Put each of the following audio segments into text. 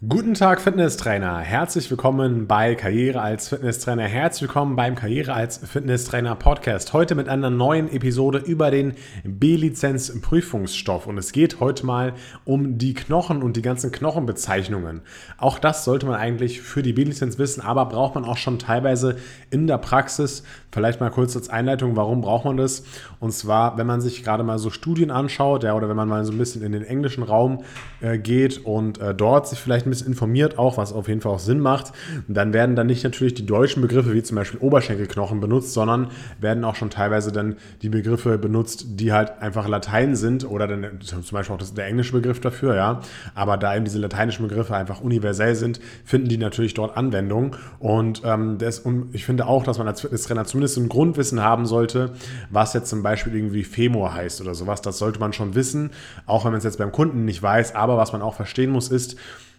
Guten Tag, Fitnesstrainer. Herzlich willkommen bei Karriere als Fitnesstrainer. Herzlich willkommen beim Karriere als Fitnesstrainer Podcast. Heute mit einer neuen Episode über den B-Lizenz-Prüfungsstoff. Und es geht heute mal um die Knochen und die ganzen Knochenbezeichnungen. Auch das sollte man eigentlich für die B-Lizenz wissen, aber braucht man auch schon teilweise in der Praxis. Vielleicht mal kurz als Einleitung, warum braucht man das? Und zwar, wenn man sich gerade mal so Studien anschaut, ja, oder wenn man mal so ein bisschen in den englischen Raum äh, geht und äh, dort sich vielleicht ein bisschen informiert, auch was auf jeden Fall auch Sinn macht, dann werden dann nicht natürlich die deutschen Begriffe wie zum Beispiel Oberschenkelknochen benutzt, sondern werden auch schon teilweise dann die Begriffe benutzt, die halt einfach Latein sind oder dann zum Beispiel auch das, der englische Begriff dafür, ja. Aber da eben diese lateinischen Begriffe einfach universell sind, finden die natürlich dort Anwendung. Und, ähm, das, und ich finde auch, dass man als Fitnesstrainer zumindest ein Grundwissen haben sollte, was jetzt zum Beispiel irgendwie Femur heißt oder sowas. Das sollte man schon wissen, auch wenn man es jetzt beim Kunden nicht weiß. Aber was man auch verstehen muss, ist,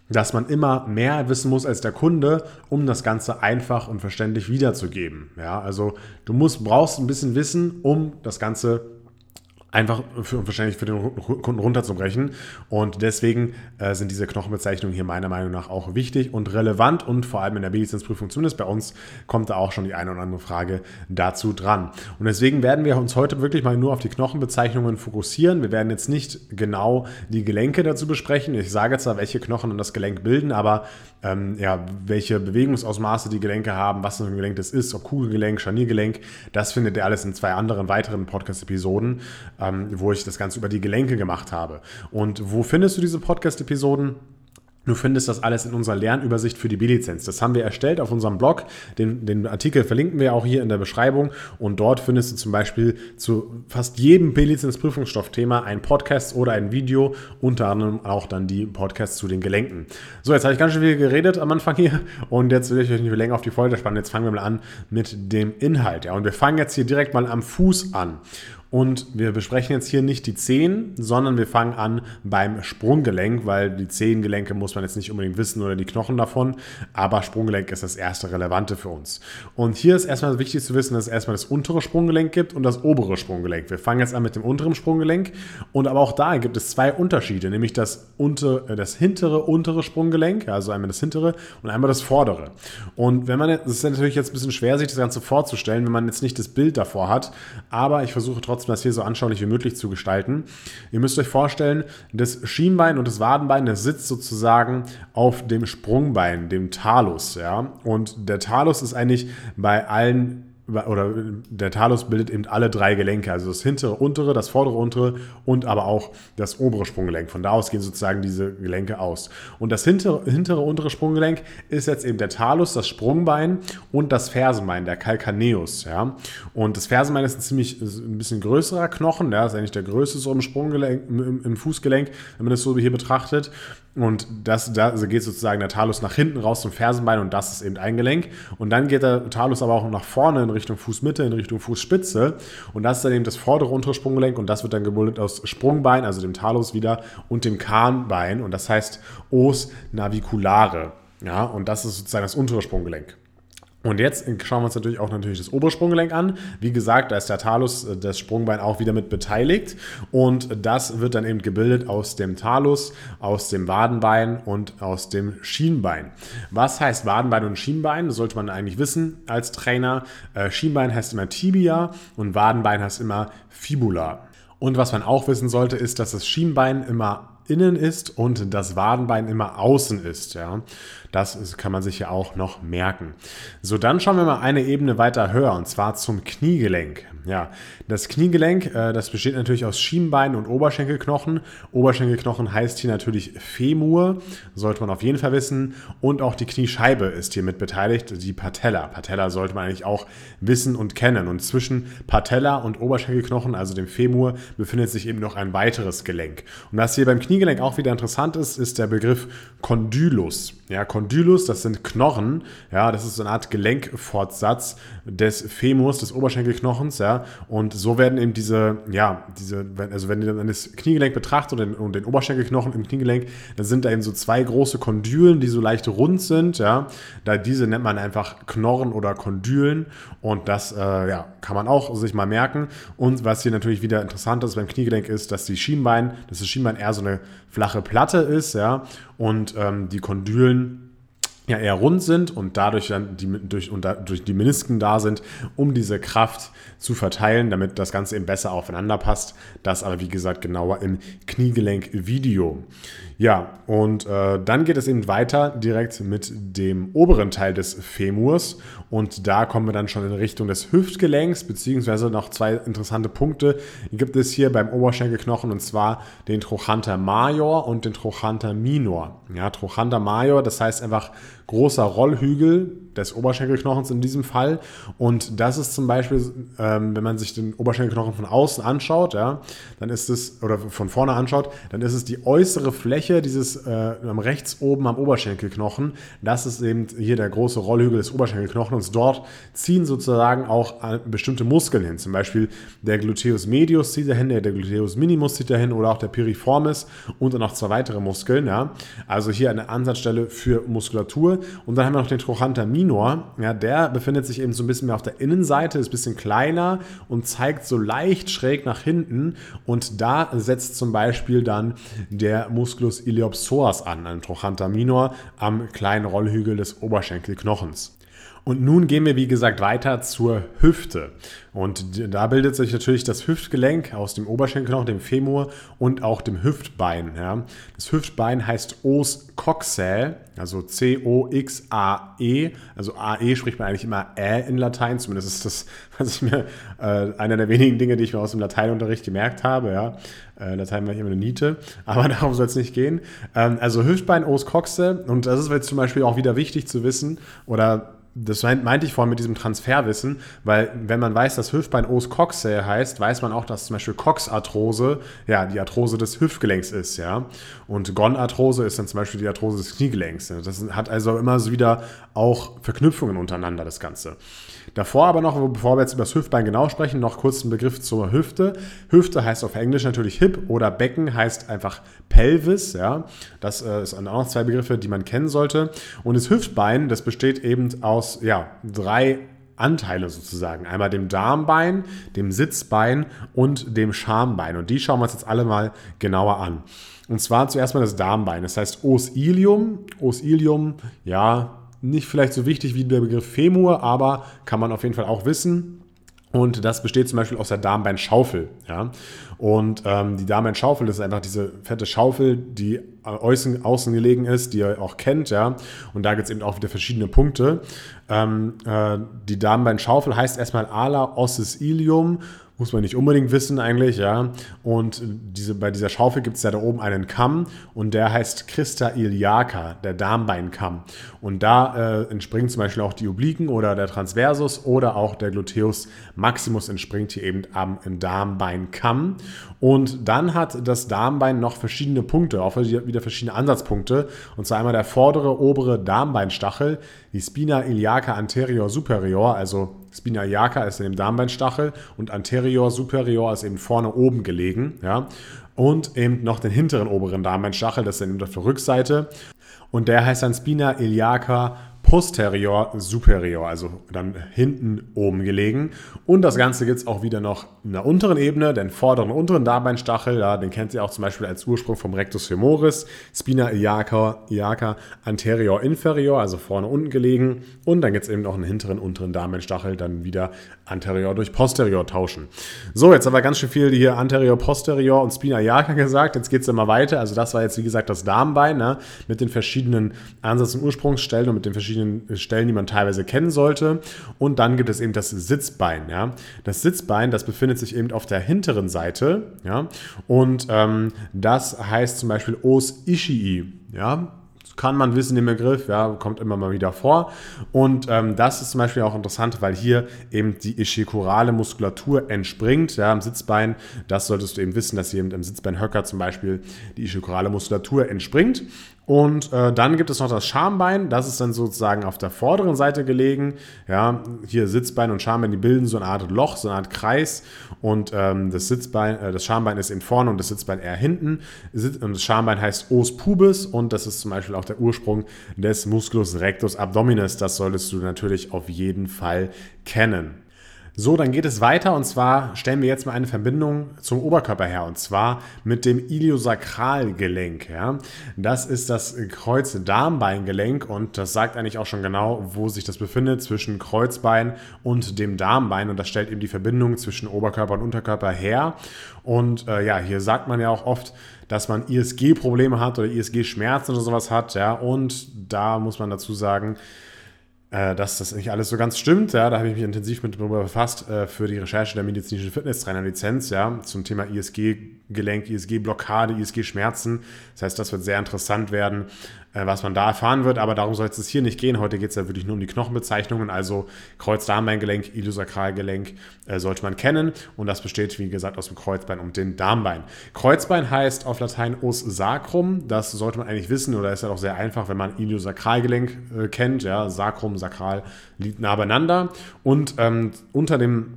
dass man immer mehr wissen muss als der Kunde, um das Ganze einfach und verständlich wiederzugeben. Ja, also du musst, brauchst ein bisschen Wissen, um das Ganze einfach für, wahrscheinlich für den Kunden runterzubrechen. Und deswegen äh, sind diese Knochenbezeichnungen hier meiner Meinung nach auch wichtig und relevant und vor allem in der B-Lizenzprüfung, zumindest bei uns, kommt da auch schon die eine oder andere Frage dazu dran. Und deswegen werden wir uns heute wirklich mal nur auf die Knochenbezeichnungen fokussieren. Wir werden jetzt nicht genau die Gelenke dazu besprechen. Ich sage zwar, welche Knochen und das Gelenk bilden, aber ähm, ja, welche Bewegungsausmaße die Gelenke haben, was für ein Gelenk das ist, ob Kugelgelenk, Scharniergelenk, das findet ihr alles in zwei anderen weiteren Podcast-Episoden, wo ich das Ganze über die Gelenke gemacht habe. Und wo findest du diese Podcast-Episoden? Du findest das alles in unserer Lernübersicht für die B-Lizenz. Das haben wir erstellt auf unserem Blog. Den, den, Artikel verlinken wir auch hier in der Beschreibung. Und dort findest du zum Beispiel zu fast jedem B-Lizenz-Prüfungsstoffthema ein Podcast oder ein Video, unter anderem auch dann die Podcasts zu den Gelenken. So, jetzt habe ich ganz schön viel geredet am Anfang hier und jetzt will ich euch nicht mehr länger auf die Folge spannen. Jetzt fangen wir mal an mit dem Inhalt. Ja, und wir fangen jetzt hier direkt mal am Fuß an. Und wir besprechen jetzt hier nicht die Zehen, sondern wir fangen an beim Sprunggelenk, weil die Zehengelenke muss man jetzt nicht unbedingt wissen oder die Knochen davon, aber Sprunggelenk ist das erste Relevante für uns. Und hier ist erstmal wichtig zu wissen, dass es erstmal das untere Sprunggelenk gibt und das obere Sprunggelenk. Wir fangen jetzt an mit dem unteren Sprunggelenk und aber auch da gibt es zwei Unterschiede, nämlich das, unter, äh, das hintere untere Sprunggelenk, also einmal das hintere und einmal das vordere. Und wenn man, das ist natürlich jetzt ein bisschen schwer, sich das Ganze vorzustellen, wenn man jetzt nicht das Bild davor hat, aber ich versuche trotzdem trotzdem das hier so anschaulich wie möglich zu gestalten. Ihr müsst euch vorstellen, das Schienbein und das Wadenbein, das sitzt sozusagen auf dem Sprungbein, dem Talus. Ja? Und der Talus ist eigentlich bei allen oder der Talus bildet eben alle drei Gelenke, also das hintere, untere, das vordere, untere und aber auch das obere Sprunggelenk. Von da aus gehen sozusagen diese Gelenke aus. Und das hintere, hintere, untere Sprunggelenk ist jetzt eben der Talus, das Sprungbein und das Fersenbein, der Calcaneus. Ja? Und das Fersenbein ist ein ziemlich ein bisschen größerer Knochen, der ist eigentlich der größte so im Sprunggelenk, im, im Fußgelenk, wenn man das so hier betrachtet. Und das, da geht sozusagen der Talus nach hinten raus zum Fersenbein und das ist eben ein Gelenk. Und dann geht der Talus aber auch nach vorne in Richtung Fußmitte, in Richtung Fußspitze. Und das ist dann eben das vordere untere Sprunggelenk und das wird dann gebildet aus Sprungbein, also dem Talus wieder, und dem Kahnbein. Und das heißt Os naviculare. Ja, und das ist sozusagen das untere Sprunggelenk. Und jetzt schauen wir uns natürlich auch natürlich das Obersprunggelenk an. Wie gesagt, da ist der Talus, äh, das Sprungbein auch wieder mit beteiligt. Und das wird dann eben gebildet aus dem Talus, aus dem Wadenbein und aus dem Schienbein. Was heißt Wadenbein und Schienbein? Das sollte man eigentlich wissen als Trainer. Äh, Schienbein heißt immer Tibia und Wadenbein heißt immer Fibula. Und was man auch wissen sollte, ist, dass das Schienbein immer innen ist und das Wadenbein immer außen ist. Ja. Das kann man sich ja auch noch merken. So, dann schauen wir mal eine Ebene weiter höher und zwar zum Kniegelenk. Ja, das Kniegelenk, äh, das besteht natürlich aus Schienbein und Oberschenkelknochen. Oberschenkelknochen heißt hier natürlich Femur, sollte man auf jeden Fall wissen. Und auch die Kniescheibe ist hier mit beteiligt, die Patella. Patella sollte man eigentlich auch wissen und kennen. Und zwischen Patella und Oberschenkelknochen, also dem Femur, befindet sich eben noch ein weiteres Gelenk. Und was hier beim Kniegelenk auch wieder interessant ist, ist der Begriff Condylus. Ja, Condylus, das sind Knochen. Ja, das ist so eine Art Gelenkfortsatz des Femurs, des Oberschenkelknochens. Ja, und so werden eben diese, ja, diese, also wenn ihr dann das Kniegelenk betrachtet und den, und den Oberschenkelknochen im Kniegelenk, dann sind da eben so zwei große Kondylen, die so leicht rund sind. Ja, da diese nennt man einfach Knorren oder Kondylen. Und das, äh, ja, kann man auch sich mal merken. Und was hier natürlich wieder interessant ist beim Kniegelenk ist, dass die Schienbein, dass das Schienbein eher so eine flache Platte ist, ja, und ähm, die Kondylen ja eher rund sind und dadurch dann die, durch, und durch die Menisken da sind, um diese Kraft zu verteilen, damit das Ganze eben besser aufeinander passt. Das aber wie gesagt genauer im Kniegelenk-Video. Ja, und äh, dann geht es eben weiter direkt mit dem oberen Teil des Femurs und da kommen wir dann schon in Richtung des Hüftgelenks, beziehungsweise noch zwei interessante Punkte gibt es hier beim Oberschenkelknochen und zwar den Trochanter Major und den Trochanter Minor. Ja, Trochanter Major, das heißt einfach großer Rollhügel des Oberschenkelknochens in diesem Fall. Und das ist zum Beispiel, ähm, wenn man sich den Oberschenkelknochen von außen anschaut, ja, dann ist es, oder von vorne anschaut, dann ist es die äußere Fläche dieses äh, rechts oben am Oberschenkelknochen. Das ist eben hier der große Rollhügel des Oberschenkelknochens. Dort ziehen sozusagen auch äh, bestimmte Muskeln hin. Zum Beispiel der Gluteus medius zieht dahin, der Gluteus minimus zieht dahin oder auch der Piriformis und dann noch zwei weitere Muskeln. Ja. Also hier eine Ansatzstelle für Muskulatur. Und dann haben wir noch den Trochanter minor. Ja, der befindet sich eben so ein bisschen mehr auf der Innenseite, ist ein bisschen kleiner und zeigt so leicht schräg nach hinten. Und da setzt zum Beispiel dann der Musculus iliopsoas an, ein Trochanter minor am kleinen Rollhügel des Oberschenkelknochens. Und nun gehen wir, wie gesagt, weiter zur Hüfte. Und da bildet sich natürlich das Hüftgelenk aus dem Oberschenkelknochen, dem Femur und auch dem Hüftbein. Ja. Das Hüftbein heißt Os coxae, also C-O-X-A-E. Also AE spricht man eigentlich immer Ä in Latein. Zumindest ist das, was ich mir, äh, einer der wenigen Dinge, die ich mir aus dem Lateinunterricht gemerkt habe. Ja. Äh, Latein war ich immer eine Niete, aber darum soll es nicht gehen. Ähm, also Hüftbein, Os coxae. Und das ist jetzt zum Beispiel auch wieder wichtig zu wissen oder das meinte ich vorhin mit diesem Transferwissen, weil wenn man weiß, dass Hüftbein Os coxae heißt, weiß man auch, dass zum Beispiel Coxarthrose ja die Arthrose des Hüftgelenks ist, ja. Und Gonarthrose ist dann zum Beispiel die Arthrose des Kniegelenks. Das hat also immer wieder auch Verknüpfungen untereinander, das Ganze. Davor aber noch, bevor wir jetzt über das Hüftbein genau sprechen, noch kurz ein Begriff zur Hüfte. Hüfte heißt auf Englisch natürlich Hip oder Becken heißt einfach Pelvis. Ja, das äh, sind auch noch zwei Begriffe, die man kennen sollte. Und das Hüftbein, das besteht eben aus ja, drei Anteile sozusagen. Einmal dem Darmbein, dem Sitzbein und dem Schambein. Und die schauen wir uns jetzt alle mal genauer an. Und zwar zuerst mal das Darmbein. Das heißt Os ilium. Os ilium, ja, nicht vielleicht so wichtig wie der Begriff Femur, aber kann man auf jeden Fall auch wissen. Und das besteht zum Beispiel aus der Darmbeinschaufel. Ja? Und ähm, die Darmbeinschaufel ist einfach diese fette Schaufel, die außen, außen gelegen ist, die ihr auch kennt. Ja? Und da gibt es eben auch wieder verschiedene Punkte. Ähm, äh, die Darmbeinschaufel heißt erstmal Ala ossis ilium muss man nicht unbedingt wissen eigentlich, ja. Und diese, bei dieser Schaufel gibt es ja da oben einen Kamm und der heißt Christa iliaca, der Darmbeinkamm. Und da äh, entspringt zum Beispiel auch die Obliken oder der Transversus oder auch der Gluteus maximus entspringt hier eben am Darmbeinkamm. Und dann hat das Darmbein noch verschiedene Punkte, auch wieder verschiedene Ansatzpunkte. Und zwar einmal der vordere, obere Darmbeinstachel, die Spina iliaca anterior superior, also Spina iliaca ist in dem Darmbeinstachel und anterior superior ist eben vorne oben gelegen. Ja? Und eben noch den hinteren oberen Darmbeinstachel, das ist dann eben auf der Rückseite. Und der heißt dann Spina iliaca posterior superior, also dann hinten oben gelegen. Und das Ganze gibt es auch wieder noch in der unteren Ebene, den vorderen und unteren Darbeinstachel, ja, den kennt ihr auch zum Beispiel als Ursprung vom Rectus femoris, Spina iliaca, iliaca anterior inferior, also vorne unten gelegen. Und dann gibt es eben noch einen hinteren unteren Darbeinstachel, dann wieder anterior durch posterior tauschen. So, jetzt haben wir ganz schön viel hier anterior, posterior und Spina iliaca gesagt. Jetzt geht es immer weiter. Also das war jetzt wie gesagt das Darmbein ne, mit den verschiedenen Ansatz- und Ursprungsstellen und mit den verschiedenen verschiedenen Stellen, die man teilweise kennen sollte. Und dann gibt es eben das Sitzbein. Ja. Das Sitzbein, das befindet sich eben auf der hinteren Seite. Ja. Und ähm, das heißt zum Beispiel Os Ishii. Ja, kann man wissen, den Begriff, ja, kommt immer mal wieder vor. Und ähm, das ist zum Beispiel auch interessant, weil hier eben die ischikurale Muskulatur entspringt, ja, am Sitzbein. Das solltest du eben wissen, dass hier eben im Sitzbeinhöcker zum Beispiel die ischikurale Muskulatur entspringt. Und äh, dann gibt es noch das Schambein, das ist dann sozusagen auf der vorderen Seite gelegen. Ja, hier Sitzbein und Schambein, die bilden so eine Art Loch, so eine Art Kreis. Und ähm, das Sitzbein, äh, das Schambein ist eben vorne und das Sitzbein eher hinten. Und das Schambein heißt Os pubis und das ist zum Beispiel auch der Ursprung des Musculus rectus abdominis. Das solltest du natürlich auf jeden Fall kennen. So, dann geht es weiter und zwar stellen wir jetzt mal eine Verbindung zum Oberkörper her und zwar mit dem Iliosakralgelenk. Ja. Das ist das Kreuzdarmbeingelenk und das sagt eigentlich auch schon genau, wo sich das befindet zwischen Kreuzbein und dem Darmbein und das stellt eben die Verbindung zwischen Oberkörper und Unterkörper her. Und äh, ja, hier sagt man ja auch oft, dass man ISG-Probleme hat oder ISG-Schmerzen oder sowas hat. Ja, und da muss man dazu sagen, dass das nicht alles so ganz stimmt. Ja, da habe ich mich intensiv mit darüber befasst äh, für die Recherche der medizinischen Fitnesstrainer-Lizenz ja, zum Thema ISG-Gelenk, ISG-Blockade, ISG-Schmerzen. Das heißt, das wird sehr interessant werden, äh, was man da erfahren wird, aber darum soll es hier nicht gehen. Heute geht es ja wirklich nur um die Knochenbezeichnungen, also Kreuzdarmbeingelenk, Iliosakralgelenk äh, sollte man kennen. Und das besteht, wie gesagt, aus dem Kreuzbein und dem Darmbein. Kreuzbein heißt auf Latein os sacrum, das sollte man eigentlich wissen oder ist ja auch sehr einfach, wenn man Iliosakralgelenk äh, kennt, ja, Sacrum, Sakral liegt nah beieinander. Und ähm, unter dem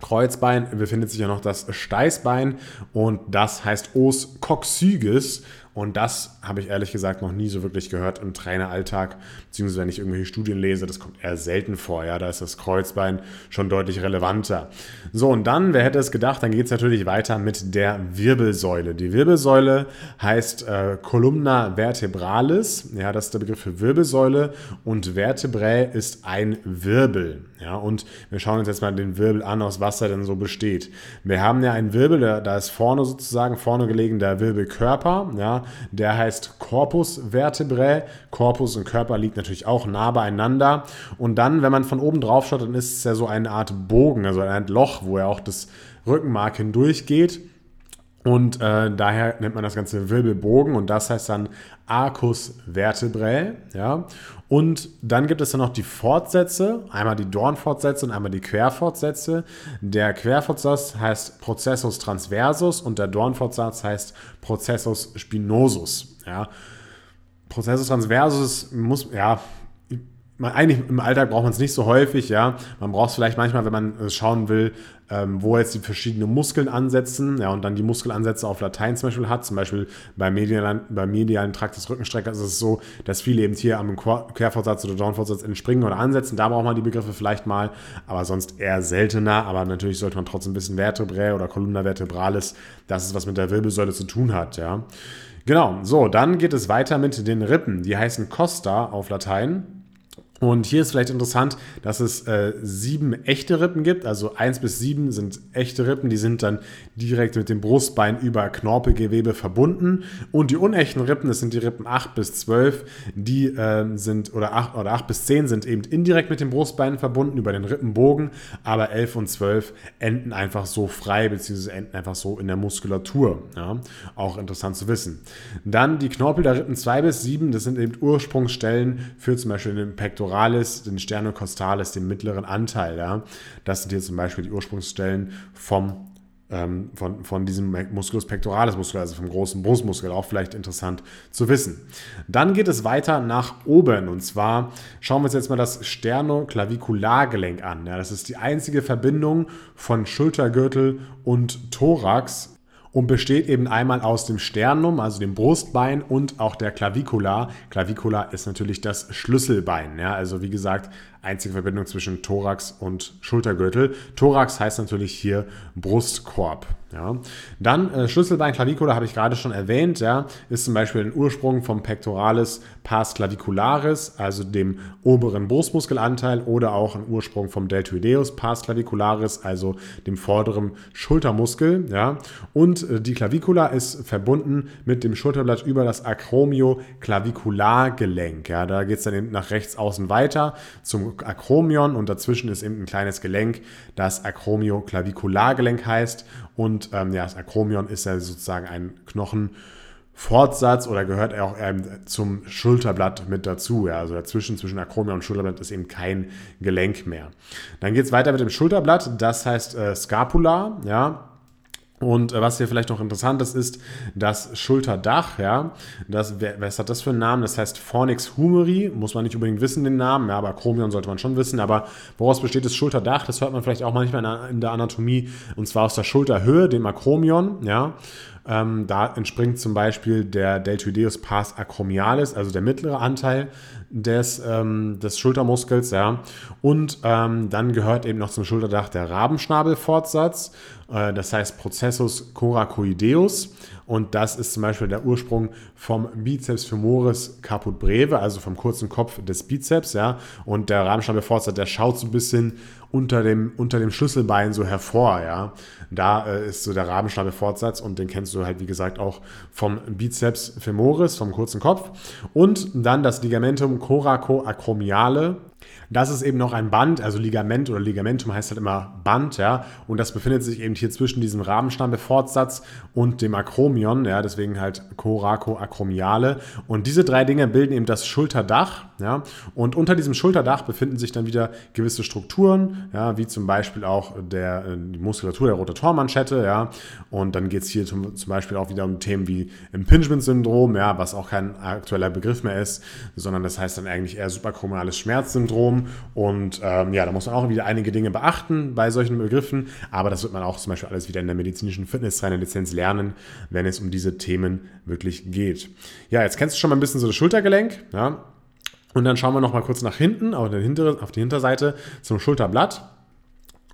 Kreuzbein befindet sich ja noch das Steißbein. Und das heißt Os coccyges und das habe ich ehrlich gesagt noch nie so wirklich gehört im Traineralltag, beziehungsweise wenn ich irgendwelche Studien lese, das kommt eher selten vor. Ja, da ist das Kreuzbein schon deutlich relevanter. So, und dann, wer hätte es gedacht, dann geht es natürlich weiter mit der Wirbelsäule. Die Wirbelsäule heißt äh, Columna vertebralis. Ja, das ist der Begriff für Wirbelsäule. Und Vertebrae ist ein Wirbel. Ja, und wir schauen uns jetzt mal den Wirbel an, aus was er denn so besteht. Wir haben ja einen Wirbel, da ist vorne sozusagen, vorne gelegen der Wirbelkörper. Ja, der heißt Corpus vertebrae. Korpus und Körper liegt natürlich auch nah beieinander. Und dann, wenn man von oben drauf schaut, dann ist es ja so eine Art Bogen, also eine Art Loch, wo ja auch das Rückenmark hindurchgeht. Und äh, daher nennt man das Ganze Wirbelbogen und das heißt dann Arcus vertebrae. Ja? Und dann gibt es dann noch die Fortsätze, einmal die Dornfortsätze und einmal die Querfortsätze. Der Querfortsatz heißt Processus transversus und der Dornfortsatz heißt Processus spinosus. Ja? Processus transversus muss, ja, eigentlich im Alltag braucht man es nicht so häufig, ja. Man braucht es vielleicht manchmal, wenn man schauen will, ähm, wo jetzt die verschiedenen Muskeln ansetzen, ja, und dann die Muskelansätze auf Latein zum Beispiel hat. Zum Beispiel beim medialen, beim medialen Trakt des Rückenstreckers ist es so, dass viele eben hier am Querfortsatz oder Downfortsatz entspringen oder ansetzen. Da braucht man die Begriffe vielleicht mal, aber sonst eher seltener. Aber natürlich sollte man trotzdem wissen, Vertebrae oder Columna vertebralis, das ist was mit der Wirbelsäule zu tun hat, ja. Genau, so, dann geht es weiter mit den Rippen. Die heißen Costa auf Latein. Und hier ist vielleicht interessant, dass es äh, sieben echte Rippen gibt. Also eins bis sieben sind echte Rippen, die sind dann direkt mit dem Brustbein über Knorpelgewebe verbunden. Und die unechten Rippen, das sind die Rippen acht bis zwölf, die äh, sind, oder acht oder acht bis zehn sind eben indirekt mit dem Brustbein verbunden über den Rippenbogen, aber elf und zwölf enden einfach so frei, beziehungsweise enden einfach so in der Muskulatur. Ja? Auch interessant zu wissen. Dann die Knorpel der Rippen zwei bis sieben, das sind eben Ursprungsstellen für zum Beispiel den Pektoral pectoralis, den Sternocostalis, den mittleren Anteil. Ja? Das sind hier zum Beispiel die Ursprungsstellen vom ähm, von, von diesem Musculus pectoralis Muskel, also vom großen Brustmuskel, auch vielleicht interessant zu wissen. Dann geht es weiter nach oben und zwar schauen wir uns jetzt mal das Sternoclaviculargelenk an. Ja, das ist die einzige Verbindung von Schultergürtel und Thorax und besteht eben einmal aus dem Sternum, also dem Brustbein und auch der Clavicula. Clavicula ist natürlich das Schlüsselbein. Ja, also wie gesagt, einzige Verbindung zwischen Thorax und Schultergürtel. Thorax heißt natürlich hier Brustkorb. Ja. Dann äh, Schlüsselbein Clavicula habe ich gerade schon erwähnt, ja, ist zum Beispiel ein Ursprung vom Pectoralis pars clavicularis, also dem oberen Brustmuskelanteil, oder auch ein Ursprung vom Deltoideus pars clavicularis, also dem vorderen Schultermuskel. Ja. Und äh, die Clavicula ist verbunden mit dem Schulterblatt über das Acromio-Clavikulargelenk. Ja. Da geht es dann eben nach rechts außen weiter zum Acromion und dazwischen ist eben ein kleines Gelenk, das Acromio-Clavikulargelenk heißt. Und ähm, ja, das Acromion ist ja sozusagen ein Knochenfortsatz oder gehört auch zum Schulterblatt mit dazu. Ja? Also dazwischen, zwischen Acromion und Schulterblatt ist eben kein Gelenk mehr. Dann geht es weiter mit dem Schulterblatt, das heißt äh, Scapula, ja, und äh, was hier vielleicht noch interessant ist, ist das Schulterdach. Ja, das, was hat das für einen Namen? Das heißt Fornix humeri. Muss man nicht unbedingt wissen, den Namen, ja, aber Chromion sollte man schon wissen. Aber woraus besteht das Schulterdach? Das hört man vielleicht auch manchmal in der Anatomie. Und zwar aus der Schulterhöhe, dem Akromion. Ja, Ähm, da entspringt zum Beispiel der Deltoideus pars acromialis, also der mittlere Anteil des, ähm, des Schultermuskels. Ja. Und ähm, dann gehört eben noch zum Schulterdach der Rabenschnabelfortsatz, äh, das heißt Processus coracoideus. Und das ist zum Beispiel der Ursprung vom Biceps femoris caput breve, also vom kurzen Kopf des Bizeps. Ja. Und der Rabenschnabelfortsatz, der schaut so ein bisschen unter dem, unter dem Schlüsselbein so hervor. Ja. Da äh, ist so der Rabenschnabelfortsatz und den kennst du halt, wie gesagt, auch vom Biceps femoris, vom kurzen Kopf. Und dann das Ligamentum coracoacromiale das ist eben noch ein Band, also Ligament oder Ligamentum heißt halt immer Band, ja, und das befindet sich eben hier zwischen diesem Rabenstammbefortsatz und dem Akromion, ja, deswegen halt Coracoacromiale. Und diese drei Dinge bilden eben das Schulterdach, ja, und unter diesem Schulterdach befinden sich dann wieder gewisse Strukturen, ja, wie zum Beispiel auch der, äh, die Muskulatur der Rotatormanschette, ja, und dann geht es hier zum, zum Beispiel auch wieder um Themen wie Impingement-Syndrom, ja, was auch kein aktueller Begriff mehr ist, sondern das heißt dann eigentlich eher suprachromiales Schmerzsyndrom und ähm, ja, da muss man auch wieder einige Dinge beachten bei solchen Begriffen. Aber das wird man auch zum Beispiel alles wieder in der medizinischen Fitnesstrainer-Lizenz lernen, wenn es um diese Themen wirklich geht. Ja, jetzt kennst du schon mal ein bisschen so das Schultergelenk. Ja? Und dann schauen wir noch mal kurz nach hinten, auf die, hintere, auf die Hinterseite zum Schulterblatt.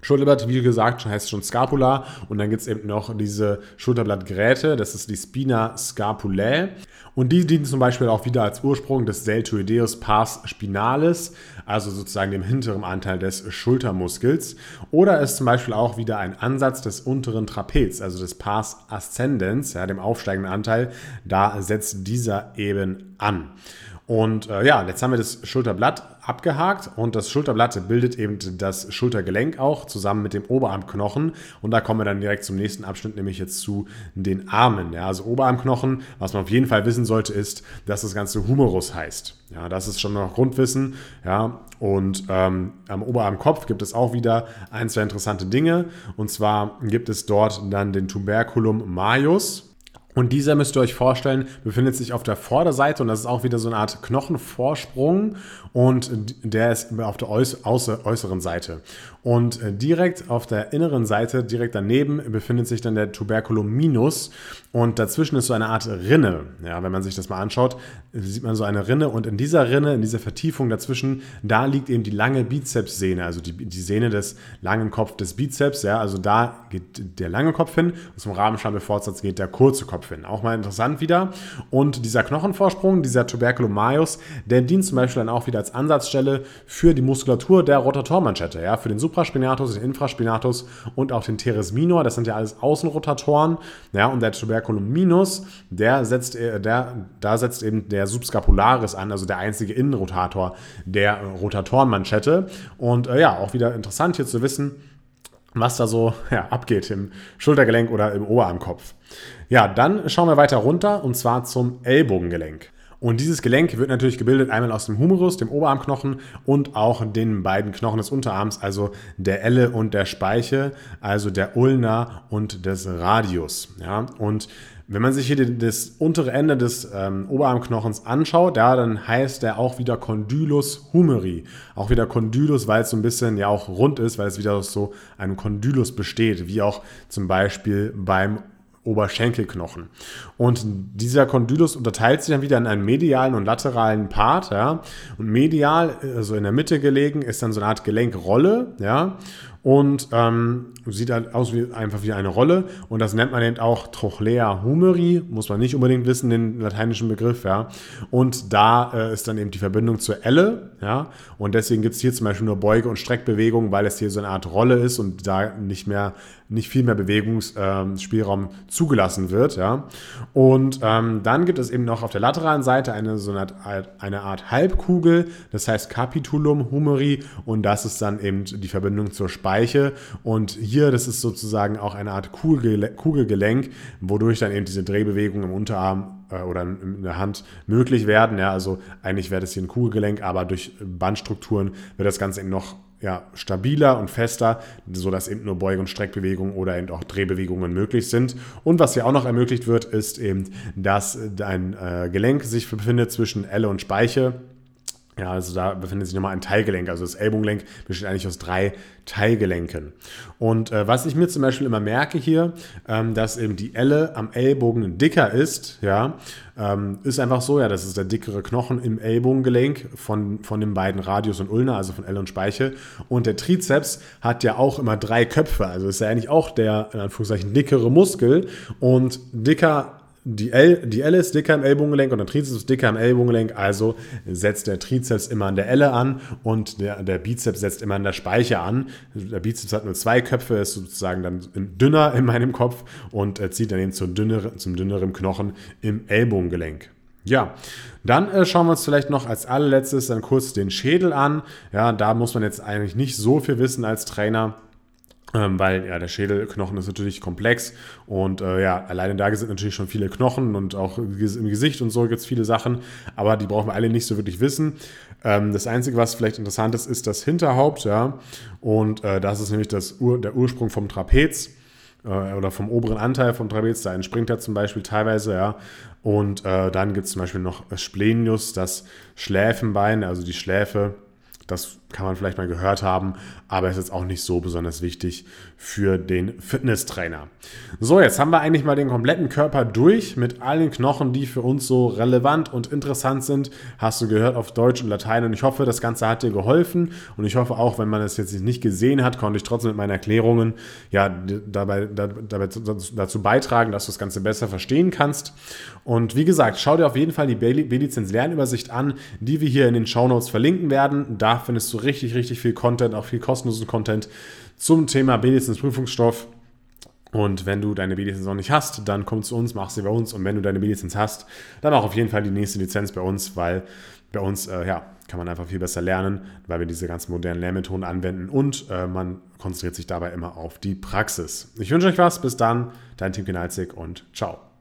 Schulterblatt, wie gesagt, heißt schon Scapula. Und dann gibt es eben noch diese Schulterblattgräte, das ist die Spina scapulae. Und die dienen zum Beispiel auch wieder als Ursprung des Deltoideus pars spinalis, also sozusagen dem hinteren Anteil des Schultermuskels. Oder ist zum Beispiel auch wieder ein Ansatz des unteren Trapez, also des Pars ascendens, ja, dem aufsteigenden Anteil, da setzt dieser eben an. Und äh, ja, jetzt haben wir das Schulterblatt abgehakt und das Schulterblatt bildet eben das Schultergelenk auch zusammen mit dem Oberarmknochen. Und da kommen wir dann direkt zum nächsten Abschnitt, nämlich jetzt zu den Armen. Ja, also Oberarmknochen, was man auf jeden Fall wissen sollte, ist, dass das Ganze Humerus heißt. Ja, das ist schon noch Grundwissen. Ja, und ähm, am Oberarmkopf gibt es auch wieder ein, zwei interessante Dinge. Und zwar gibt es dort dann den Tuberculum majus. Und dieser müsst ihr euch vorstellen, befindet sich auf der Vorderseite und das ist auch wieder so eine Art Knochenvorsprung und der ist auf der äußeren Seite. Und äh, direkt auf der inneren Seite, direkt daneben, befindet sich dann der Tuberculum minus und dazwischen ist so eine Art Rinne. Ja, wenn man sich das mal anschaut, sieht man so eine Rinne und in dieser Rinne, in dieser Vertiefung dazwischen, da liegt eben die lange Bizepssehne, also die, die Sehne des langen Kopf des Bizeps. Ja, also da geht der lange Kopf hin und zum Rabenschambelfortsatz geht der kurze Kopf hin. Auch mal interessant wieder. Und dieser Knochenvorsprung, dieser Tuberculum majus, der dient zum Beispiel dann auch wieder als Ansatzstelle für die Muskulatur der Rotatormanschette, ja, für den Supraspinatus, den Infraspinatus und auch den Teres minor. Das sind ja alles Außenrotatoren. Ja, und der Tuberculum minus, der setzt, äh, der, da setzt eben der Subscapularis an, also der einzige Innenrotator der Rotatorenmanschette. Und äh, ja, auch wieder interessant hier zu wissen, was da so ja, abgeht im Schultergelenk oder im Oberarmkopf. Ja, dann schauen wir weiter runter und zwar zum Ellbogengelenk. Und dieses Gelenk wird natürlich gebildet einmal aus dem Humerus, dem Oberarmknochen und auch den beiden Knochen des Unterarms, also der Elle und der Speiche, also der Ulna und des Radius. Ja, und wenn man sich hier das untere Ende des ähm, Oberarmknochens anschaut, ja, dann heißt der auch wieder Condylus humeri. Auch wieder Condylus, weil es so ein bisschen ja auch rund ist, weil es wieder aus so einem Condylus besteht, wie auch zum Beispiel beim Oberschenkelknochen. Und dieser Condylus unterteilt sich dann wieder in einen medialen und lateralen Part, ja. Und medial, also in der Mitte gelegen, ist dann so eine Art Gelenkrolle, ja und ähm, sieht halt aus wie einfach wie eine Rolle und das nennt man eben auch Trochlea humeri, muss man nicht unbedingt wissen, den lateinischen Begriff, ja. Und da äh, ist dann eben die Verbindung zur Elle, ja. Und deswegen gibt es hier zum Beispiel nur Beuge- und Streckbewegungen, weil es hier so eine Art Rolle ist und da nicht mehr, nicht viel mehr Bewegungsspielraum ähm, zugelassen wird, ja. Und ähm, dann gibt es eben noch auf der lateralen Seite eine so eine Art, eine Art Halbkugel, das heißt Capitulum humeri und das ist dann eben die Verbindung zur Speiche Speiche. Und hier, das ist sozusagen auch eine Art Kugelgelenk, wodurch dann eben diese Drehbewegungen im Unterarm äh, oder in der Hand möglich werden. Ja, also eigentlich wäre das hier ein Kugelgelenk, aber durch Bandstrukturen wird das Ganze eben noch ja, stabiler und fester, sodass eben nur Beug- und Streckbewegungen oder eben auch Drehbewegungen möglich sind. Und was hier auch noch ermöglicht wird, ist eben, dass ein äh, Gelenk sich befindet zwischen Elle und Speiche Ja, also da befindet sich nochmal ein Teilgelenk. Also das Ellbogengelenk besteht eigentlich aus drei Teilgelenken. Und äh, was ich mir zum Beispiel immer merke hier, ähm, dass eben die Elle am Ellbogen dicker ist, ja, ähm, ist einfach so, ja, das ist der dickere Knochen im Ellbogengelenk von, von den beiden Radius und Ulna, also von Elle und Speichel. Und der Trizeps hat ja auch immer drei Köpfe, also ist ja eigentlich auch der, in Anführungszeichen, dickere Muskel und dicker die L ist dicker im Ellbogengelenk und der Trizeps ist dicker im Ellbogengelenk, also setzt der Trizeps immer an der Elle an und der, der Bizeps setzt immer an der Speiche an. Der Bizeps hat nur zwei Köpfe, ist sozusagen dann dünner in meinem Kopf und zieht dann eben zum, dünneren, zum dünneren Knochen im Ellbogengelenk. Ja, dann äh, schauen wir uns vielleicht noch als allerletztes dann kurz den Schädel an. Ja, da muss man jetzt eigentlich nicht so viel wissen als Trainer. Ähm, weil ja, der Schädelknochen ist natürlich komplex und äh, ja, alleine da sind natürlich schon viele Knochen und auch im Gesicht und so gibt es viele Sachen, aber die brauchen wir alle nicht so wirklich wissen. Ähm, das Einzige, was vielleicht interessant ist, ist das Hinterhaupt, ja, und äh, das ist nämlich das Ur der Ursprung vom Trapez äh, oder vom oberen Anteil vom Trapez, da entspringt er zum Beispiel teilweise, ja. Und äh, dann gibt es zum Beispiel noch Splenius, das Schläfenbein, also die Schläfe das kann man vielleicht mal gehört haben, aber ist jetzt auch nicht so besonders wichtig für den Fitnesstrainer. So, jetzt haben wir eigentlich mal den kompletten Körper durch mit allen Knochen, die für uns so relevant und interessant sind. Hast du gehört auf Deutsch und Latein und ich hoffe, das Ganze hat dir geholfen und ich hoffe auch, wenn man es jetzt nicht gesehen hat, konnte ich trotzdem mit meinen Erklärungen ja dabei, dabei dazu beitragen, dass du das Ganze besser verstehen kannst. Und wie gesagt, schau dir auf jeden Fall die B-Lizenz Lernübersicht an, die wir hier in den Show Notes verlinken werden. Da findest du richtig, richtig viel Content, auch viel kostenlosen Content zum Thema B-Lizenz Prüfungsstoff. Und wenn du deine B-Lizenz noch nicht hast, dann komm zu uns, mach sie bei uns. Und wenn du deine B-Lizenz hast, dann auch auf jeden Fall die nächste Lizenz bei uns, weil bei uns äh, ja, kann man einfach viel besser lernen, weil wir diese ganzen modernen Lehrmethoden anwenden und äh, man konzentriert sich dabei immer auf die Praxis. Ich wünsche euch was, bis dann, dein Tim Kinalzig und ciao.